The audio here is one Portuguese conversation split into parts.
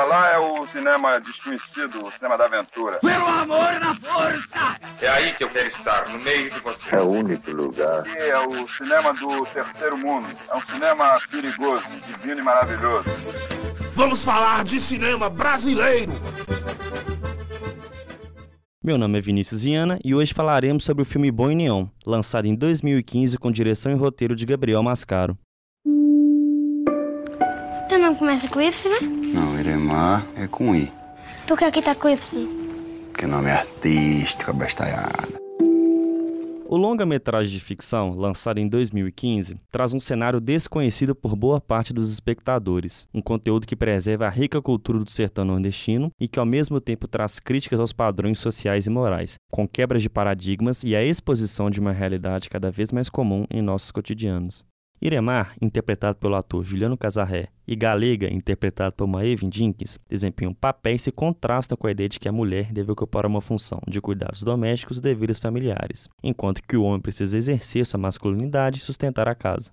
Pra lá é o cinema desconhecido, o cinema da aventura. Pelo amor da força! É aí que eu quero estar, no meio de você. É o único lugar. Aqui é o cinema do terceiro mundo. É um cinema perigoso, divino e maravilhoso. Vamos falar de cinema brasileiro! Meu nome é Vinícius Viana e hoje falaremos sobre o filme Bom e Neon, lançado em 2015 com direção e roteiro de Gabriel Mascaro. Nome começa com Y? Não, Iremar é com I. Por que aqui tá com Y? Que nome é artístico, bestalhada. O longa-metragem de ficção, lançado em 2015, traz um cenário desconhecido por boa parte dos espectadores, um conteúdo que preserva a rica cultura do sertão nordestino e que ao mesmo tempo traz críticas aos padrões sociais e morais, com quebras de paradigmas e a exposição de uma realidade cada vez mais comum em nossos cotidianos. Iremar, interpretado pelo ator Juliano Casarré, e Galega, interpretado por Maeve Jenkins, desempenham papéis que contrastam com a ideia de que a mulher deve ocupar uma função de cuidados domésticos e deveres familiares, enquanto que o homem precisa exercer sua masculinidade e sustentar a casa.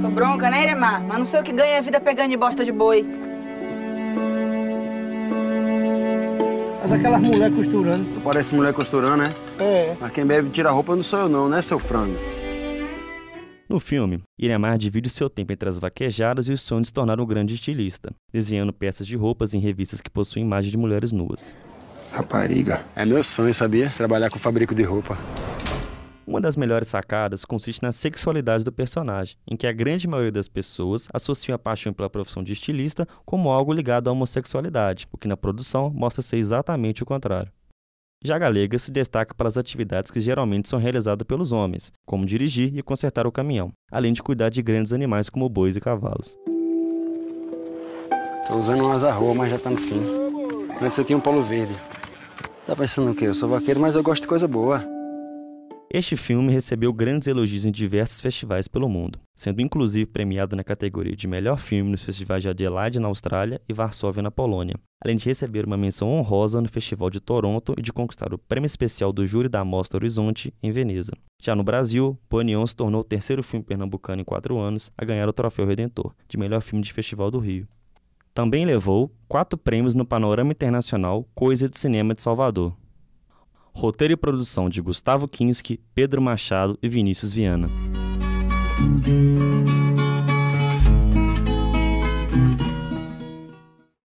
Sou bronca, né, Iremar? Mas não sei o que ganha a vida pegando de bosta de boi. Mas aquelas mulheres costurando. Tu parece mulher costurando, né? É. Mas quem bebe tira a roupa não sou eu não, né, seu frango? No filme, Iremar divide seu tempo entre as vaquejadas e o sonho de se tornar um grande estilista, desenhando peças de roupas em revistas que possuem imagens de mulheres nuas. Rapariga. É meu sonho, sabia? Trabalhar com fabrico de roupa. Uma das melhores sacadas consiste na sexualidade do personagem, em que a grande maioria das pessoas associam a paixão pela profissão de estilista como algo ligado à homossexualidade, o que na produção mostra ser exatamente o contrário. Já a Galega se destaca pelas atividades que geralmente são realizadas pelos homens, como dirigir e consertar o caminhão, além de cuidar de grandes animais como bois e cavalos. Tô usando um azarroa, mas já tá no fim. Antes eu tinha um polo verde. Tá pensando o quê? Eu sou vaqueiro, mas eu gosto de coisa boa. Este filme recebeu grandes elogios em diversos festivais pelo mundo, sendo inclusive premiado na categoria de melhor filme nos festivais de Adelaide na Austrália e Varsóvia na Polônia, além de receber uma menção honrosa no Festival de Toronto e de conquistar o prêmio especial do júri da Mostra Horizonte em Veneza. Já no Brasil, Ponion se tornou o terceiro filme pernambucano em quatro anos a ganhar o Troféu Redentor, de melhor filme de Festival do Rio. Também levou quatro prêmios no Panorama Internacional Coisa de Cinema de Salvador, Roteiro e produção de Gustavo Kinski, Pedro Machado e Vinícius Viana.